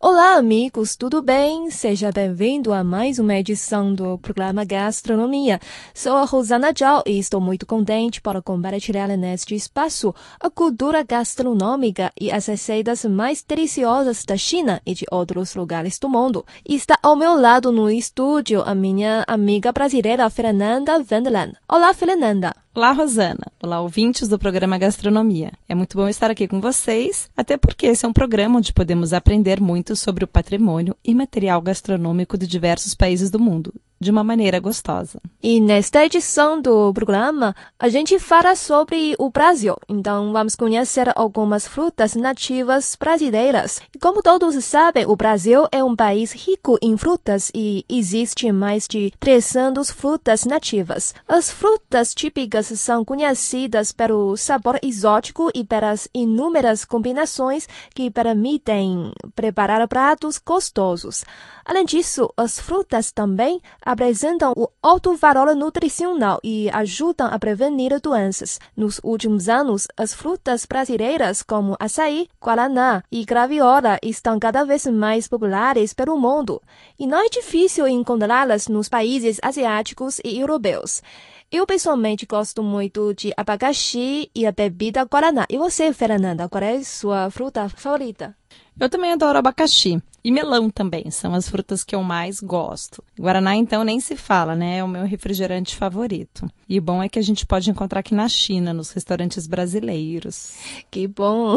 Olá, amigos, tudo bem? Seja bem-vindo a mais uma edição do programa Gastronomia. Sou a Rosana Zhao e estou muito contente para compartilhar neste espaço a cultura gastronômica e as receitas mais deliciosas da China e de outros lugares do mundo. Está ao meu lado no estúdio a minha amiga brasileira Fernanda Wendland. Olá, Fernanda. Olá, Rosana. Olá, ouvintes do programa Gastronomia. É muito bom estar aqui com vocês, até porque esse é um programa onde podemos aprender muito sobre o patrimônio e material gastronômico de diversos países do mundo de uma maneira gostosa. E nesta edição do programa, a gente fala sobre o Brasil. Então, vamos conhecer algumas frutas nativas brasileiras. E como todos sabem, o Brasil é um país rico em frutas e existe mais de 300 frutas nativas. As frutas típicas são conhecidas pelo sabor exótico e pelas inúmeras combinações que permitem preparar pratos gostosos. Além disso, as frutas também apresentam o alto valor nutricional e ajudam a prevenir doenças. Nos últimos anos, as frutas brasileiras como açaí, guaraná e graviola estão cada vez mais populares pelo mundo, e não é difícil encontrá-las nos países asiáticos e europeus. Eu pessoalmente gosto muito de abacaxi e a bebida guaraná. E você, Fernanda, qual é a sua fruta favorita? Eu também adoro abacaxi. E melão também, são as frutas que eu mais gosto. Guaraná, então, nem se fala, né? É o meu refrigerante favorito. E o bom é que a gente pode encontrar aqui na China, nos restaurantes brasileiros. Que bom!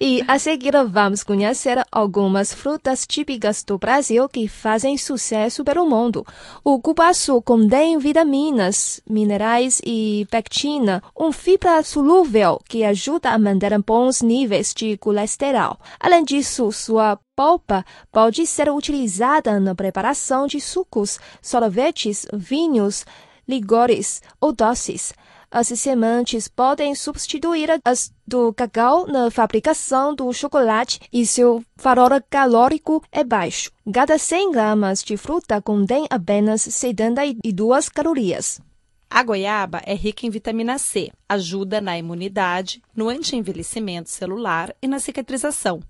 e a seguir vamos conhecer algumas frutas típicas do Brasil que fazem sucesso pelo mundo. O cubaçu contém vitaminas, minerais e pectina, um fibra solúvel que ajuda a manter bons níveis de colesterol. Além disso, sua polpa pode ser utilizada na preparação de sucos, sorvetes, vinhos, licores ou doces. As sementes podem substituir as do cacau na fabricação do chocolate e seu valor calórico é baixo. Cada 100 gramas de fruta contém apenas 72 calorias. A goiaba é rica em vitamina C, ajuda na imunidade, no anti-envelhecimento celular e na cicatrização.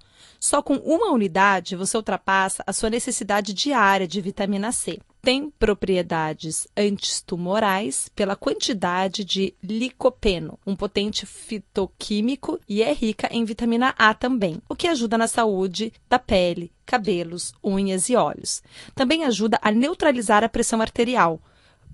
Só com uma unidade você ultrapassa a sua necessidade diária de vitamina C. Tem propriedades antitumorais pela quantidade de licopeno, um potente fitoquímico, e é rica em vitamina A também, o que ajuda na saúde da pele, cabelos, unhas e olhos. Também ajuda a neutralizar a pressão arterial,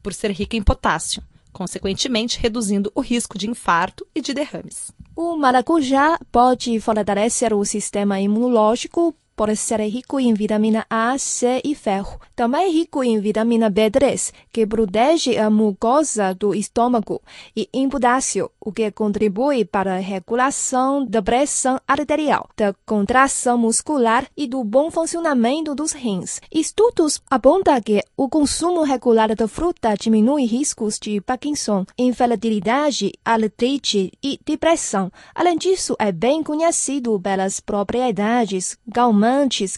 por ser rica em potássio, consequentemente reduzindo o risco de infarto e de derrames. O maracujá pode fortalecer o sistema imunológico por ser rico em vitamina A, C e ferro. Também é rico em vitamina B3, que protege a mucosa do estômago, e em potássio, o que contribui para a regulação da pressão arterial, da contração muscular e do bom funcionamento dos rins. Estudos apontam que o consumo regular da fruta diminui riscos de Parkinson, infertilidade, artrite e depressão. Além disso, é bem conhecido pelas propriedades calmantes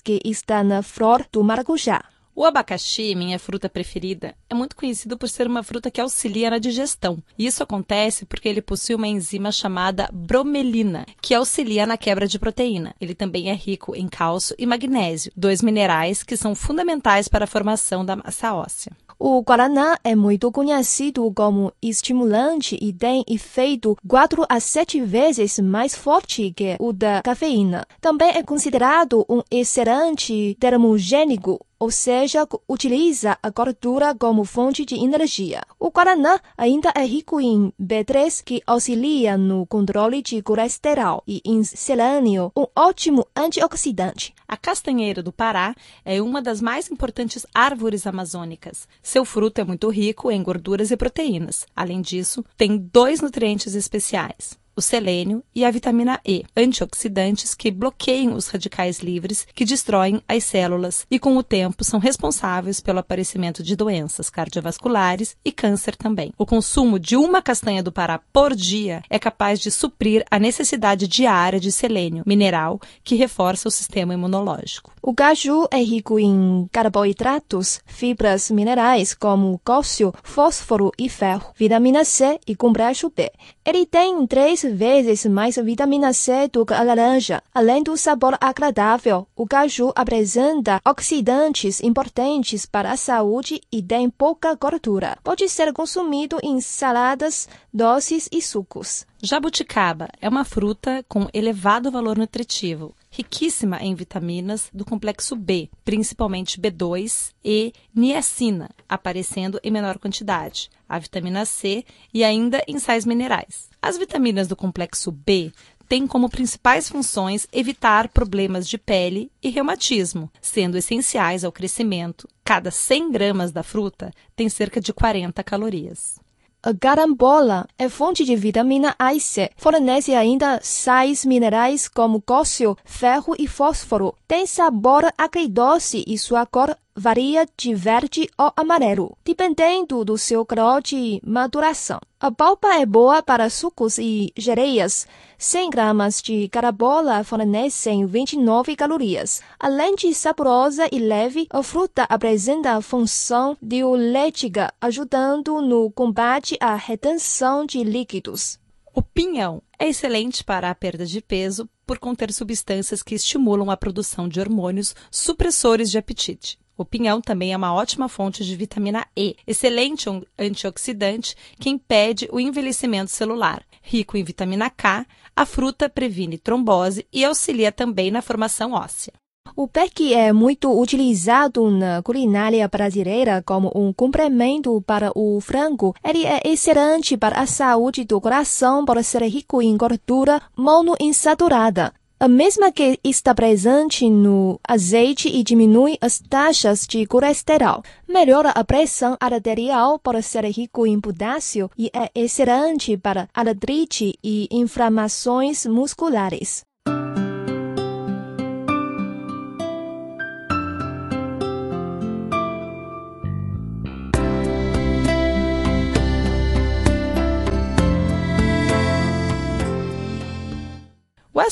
que está na flor do maracujá. O abacaxi, minha fruta preferida, é muito conhecido por ser uma fruta que auxilia na digestão. Isso acontece porque ele possui uma enzima chamada bromelina, que auxilia na quebra de proteína. Ele também é rico em cálcio e magnésio, dois minerais que são fundamentais para a formação da massa óssea. O guaraná é muito conhecido como estimulante e tem efeito 4 a 7 vezes mais forte que o da cafeína. Também é considerado um excelente termogênico ou seja, utiliza a gordura como fonte de energia. O guaraná ainda é rico em B3, que auxilia no controle de colesterol, e em selênio, um ótimo antioxidante. A castanheira do Pará é uma das mais importantes árvores amazônicas. Seu fruto é muito rico em gorduras e proteínas. Além disso, tem dois nutrientes especiais: o selênio e a vitamina E, antioxidantes que bloqueiam os radicais livres que destroem as células e, com o tempo, são responsáveis pelo aparecimento de doenças cardiovasculares e câncer também. O consumo de uma castanha do Pará por dia é capaz de suprir a necessidade diária de selênio, mineral que reforça o sistema imunológico. O caju é rico em carboidratos, fibras minerais como cálcio, fósforo e ferro, vitamina C e complexo B. Ele tem três vezes mais vitamina C do que a laranja. Além do sabor agradável, o caju apresenta oxidantes importantes para a saúde e tem pouca gordura. Pode ser consumido em saladas, doces e sucos. Jabuticaba é uma fruta com elevado valor nutritivo riquíssima em vitaminas do complexo B, principalmente B2 e niacina, aparecendo em menor quantidade, a vitamina C e ainda em sais minerais. As vitaminas do complexo B têm como principais funções evitar problemas de pele e reumatismo, sendo essenciais ao crescimento. Cada 100 gramas da fruta tem cerca de 40 calorias. A carambola é fonte de vitamina A e C. Fornece ainda sais minerais como cálcio, ferro e fósforo. Tem sabor agridoce e sua cor varia de verde ou amarelo, dependendo do seu grau de maduração. A polpa é boa para sucos e geleias. 100 gramas de carabola fornecem 29 calorias. Além de saborosa e leve, a fruta apresenta função diurética, ajudando no combate à retenção de líquidos. O pinhão é excelente para a perda de peso por conter substâncias que estimulam a produção de hormônios supressores de apetite. O pinhão também é uma ótima fonte de vitamina E, excelente antioxidante que impede o envelhecimento celular. Rico em vitamina K, a fruta previne trombose e auxilia também na formação óssea. O pequi é muito utilizado na culinária brasileira como um complemento para o frango. Ele é excelente para a saúde do coração por ser rico em gordura monoinsaturada a mesma que está presente no azeite e diminui as taxas de colesterol. Melhora a pressão arterial por ser rico em potássio e é excelente para artrite e inflamações musculares.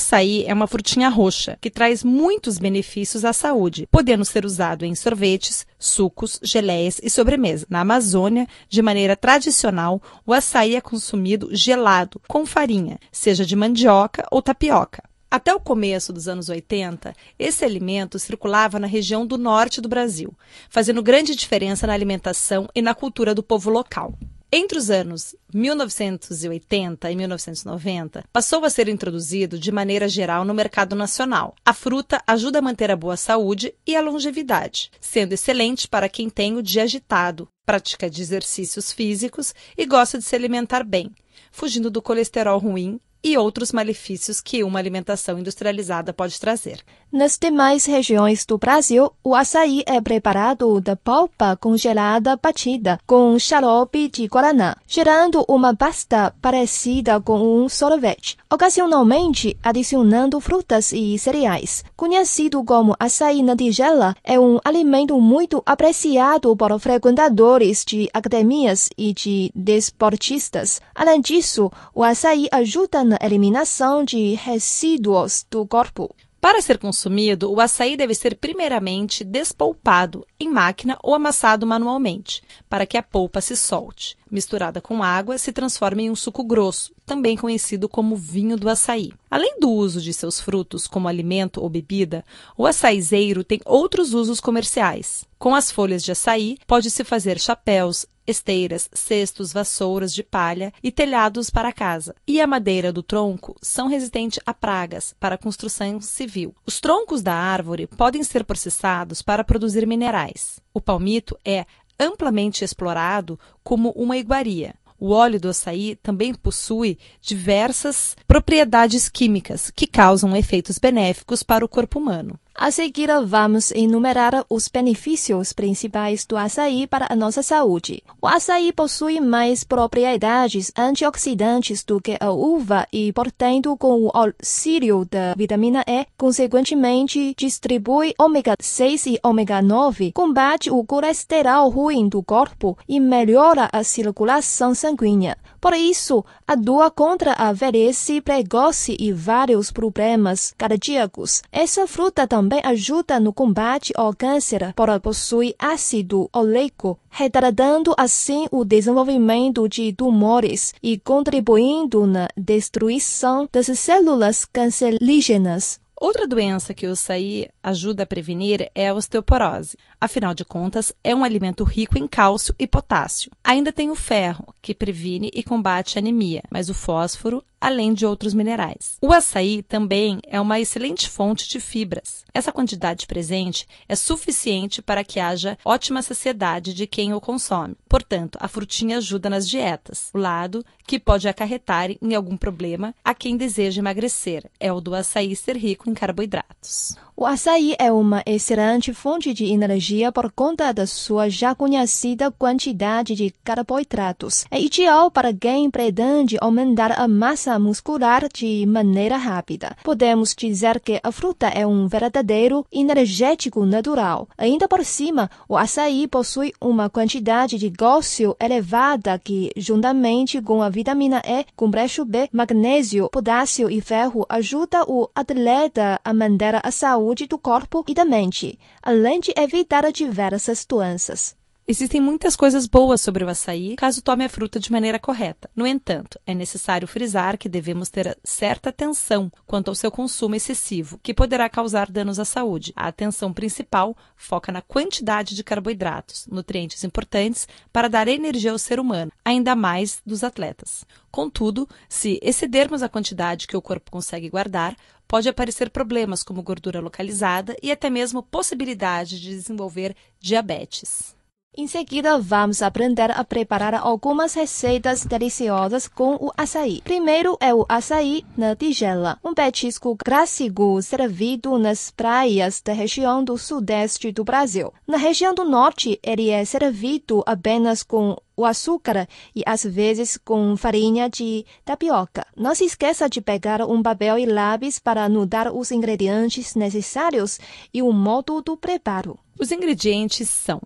Açaí é uma frutinha roxa que traz muitos benefícios à saúde, podendo ser usado em sorvetes, sucos, geleias e sobremesa. Na Amazônia, de maneira tradicional, o açaí é consumido gelado, com farinha, seja de mandioca ou tapioca. Até o começo dos anos 80, esse alimento circulava na região do norte do Brasil, fazendo grande diferença na alimentação e na cultura do povo local. Entre os anos 1980 e 1990, passou a ser introduzido de maneira geral no mercado nacional. A fruta ajuda a manter a boa saúde e a longevidade, sendo excelente para quem tem o dia agitado, pratica de exercícios físicos e gosta de se alimentar bem, fugindo do colesterol ruim e outros malefícios que uma alimentação industrializada pode trazer. Nas demais regiões do Brasil, o açaí é preparado da polpa congelada batida com xarope de guaraná, gerando uma pasta parecida com um sorvete, ocasionalmente adicionando frutas e cereais. Conhecido como açaí na tigela, é um alimento muito apreciado por frequentadores de academias e de desportistas. Além disso, o açaí ajuda na eliminação de resíduos do corpo. Para ser consumido, o açaí deve ser primeiramente despolpado em máquina ou amassado manualmente, para que a polpa se solte. Misturada com água, se transforma em um suco grosso, também conhecido como vinho do açaí. Além do uso de seus frutos como alimento ou bebida, o açaizeiro tem outros usos comerciais. Com as folhas de açaí, pode-se fazer chapéus, esteiras, cestos, vassouras de palha e telhados para casa. E a madeira do tronco são resistentes a pragas para construção civil. Os troncos da árvore podem ser processados para produzir minerais. O palmito é amplamente explorado como uma iguaria. O óleo do açaí também possui diversas propriedades químicas que causam efeitos benéficos para o corpo humano. A seguir, vamos enumerar os benefícios principais do açaí para a nossa saúde. O açaí possui mais propriedades antioxidantes do que a uva e, portanto, com o auxílio da vitamina E, consequentemente, distribui ômega 6 e ômega 9, combate o colesterol ruim do corpo e melhora a circulação sanguínea. Por isso, atua contra a velhice precoce e vários problemas cardíacos. Essa fruta também ajuda no combate ao câncer, por possui ácido oleico, retardando assim o desenvolvimento de tumores e contribuindo na destruição das células cancerígenas. Outra doença que o açaí ajuda a prevenir é a osteoporose. Afinal de contas, é um alimento rico em cálcio e potássio. Ainda tem o ferro, que previne e combate a anemia, mas o fósforo além de outros minerais. O açaí também é uma excelente fonte de fibras. Essa quantidade presente é suficiente para que haja ótima saciedade de quem o consome. Portanto, a frutinha ajuda nas dietas. O lado que pode acarretar em algum problema a quem deseja emagrecer é o do açaí ser rico em carboidratos. O açaí é uma excelente fonte de energia por conta da sua já conhecida quantidade de carboidratos. É ideal para quem pretende aumentar a massa muscular de maneira rápida. Podemos dizer que a fruta é um verdadeiro energético natural. Ainda por cima, o açaí possui uma quantidade de cálcio elevada que, juntamente com a vitamina E, complexo B, magnésio, potássio e ferro, ajuda o atleta a manter a saúde saúde do corpo e da mente, além de evitar diversas doenças. Existem muitas coisas boas sobre o açaí caso tome a fruta de maneira correta. No entanto, é necessário frisar que devemos ter certa atenção quanto ao seu consumo excessivo, que poderá causar danos à saúde. A atenção principal foca na quantidade de carboidratos, nutrientes importantes para dar energia ao ser humano, ainda mais dos atletas. Contudo, se excedermos a quantidade que o corpo consegue guardar, pode aparecer problemas como gordura localizada e até mesmo possibilidade de desenvolver diabetes. Em seguida, vamos aprender a preparar algumas receitas deliciosas com o açaí. Primeiro é o açaí na tigela, um petisco clássico servido nas praias da região do sudeste do Brasil. Na região do norte, ele é servido apenas com o açúcar e às vezes com farinha de tapioca. Não se esqueça de pegar um papel e lápis para anotar os ingredientes necessários e o modo do preparo. Os ingredientes são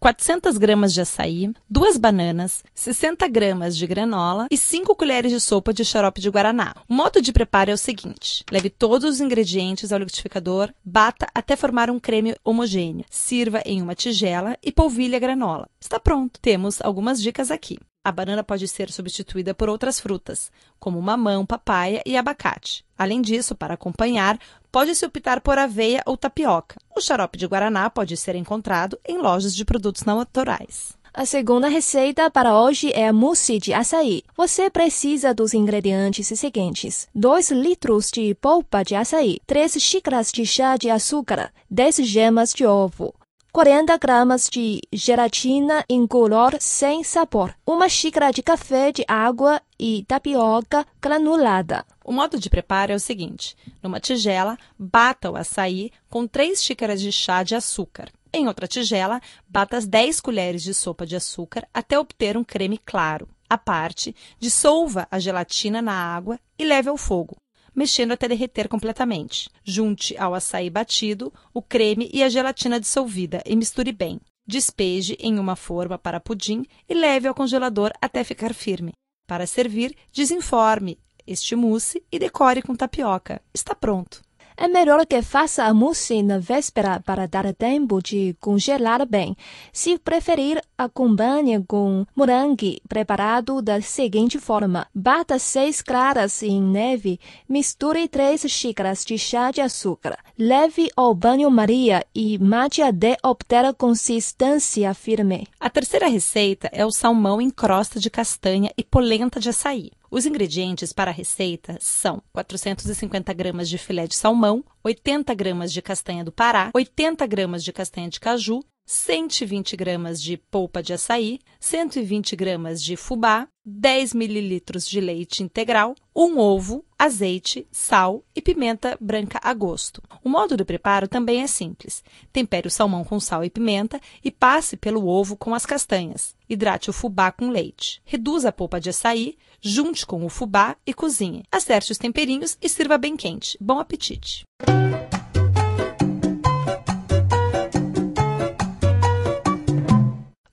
400 gramas de açaí, duas bananas, 60 gramas de granola e 5 colheres de sopa de xarope de guaraná. O modo de preparo é o seguinte: leve todos os ingredientes ao liquidificador, bata até formar um creme homogêneo. Sirva em uma tigela e polvilhe a granola. Está pronto. Temos algumas dicas aqui. A banana pode ser substituída por outras frutas, como mamão, papaya e abacate. Além disso, para acompanhar, pode-se optar por aveia ou tapioca. O xarope de guaraná pode ser encontrado em lojas de produtos naturais. A segunda receita para hoje é a mousse de açaí. Você precisa dos ingredientes seguintes: 2 litros de polpa de açaí, 3 xícaras de chá de açúcar, 10 gemas de ovo, 40 gramas de gelatina incolor sem sabor, uma xícara de café de água e tapioca granulada. O modo de preparo é o seguinte: numa tigela, bata o açaí com 3 xícaras de chá de açúcar. Em outra tigela, bata as 10 colheres de sopa de açúcar até obter um creme claro. À parte, dissolva a gelatina na água e leve ao fogo mexendo até derreter completamente. Junte ao açaí batido o creme e a gelatina dissolvida e misture bem. Despeje em uma forma para pudim e leve ao congelador até ficar firme. Para servir, desenforme este mousse e decore com tapioca. Está pronto. É melhor que faça a mousse na véspera para dar tempo de congelar bem. Se preferir, acompanhe com morangue preparado da seguinte forma: bata seis claras em neve, misture três xícaras de chá de açúcar, leve ao banho-maria e mate até obter consistência firme. A terceira receita é o salmão em crosta de castanha e polenta de açaí. Os ingredientes para a receita são 450 gramas de filé de salmão, 80 gramas de castanha do Pará, 80 gramas de castanha de caju, 120 gramas de polpa de açaí, 120 gramas de fubá, 10 mililitros de leite integral, um ovo, azeite, sal e pimenta branca a gosto. O modo de preparo também é simples. Tempere o salmão com sal e pimenta e passe pelo ovo com as castanhas. Hidrate o fubá com leite. Reduza a polpa de açaí, junte com o fubá e cozinhe. Acerte os temperinhos e sirva bem quente. Bom apetite!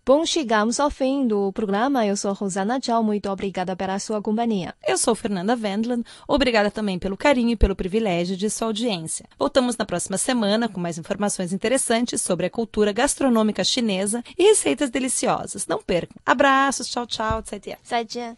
Bom, chegamos ao fim do programa. Eu sou Rosana Tchau. Muito obrigada pela sua companhia. Eu sou Fernanda Vendland. Obrigada também pelo carinho e pelo privilégio de sua audiência. Voltamos na próxima semana com mais informações interessantes sobre a cultura gastronômica chinesa e receitas deliciosas. Não percam. Abraços. Tchau, tchau. Tchau, tchau.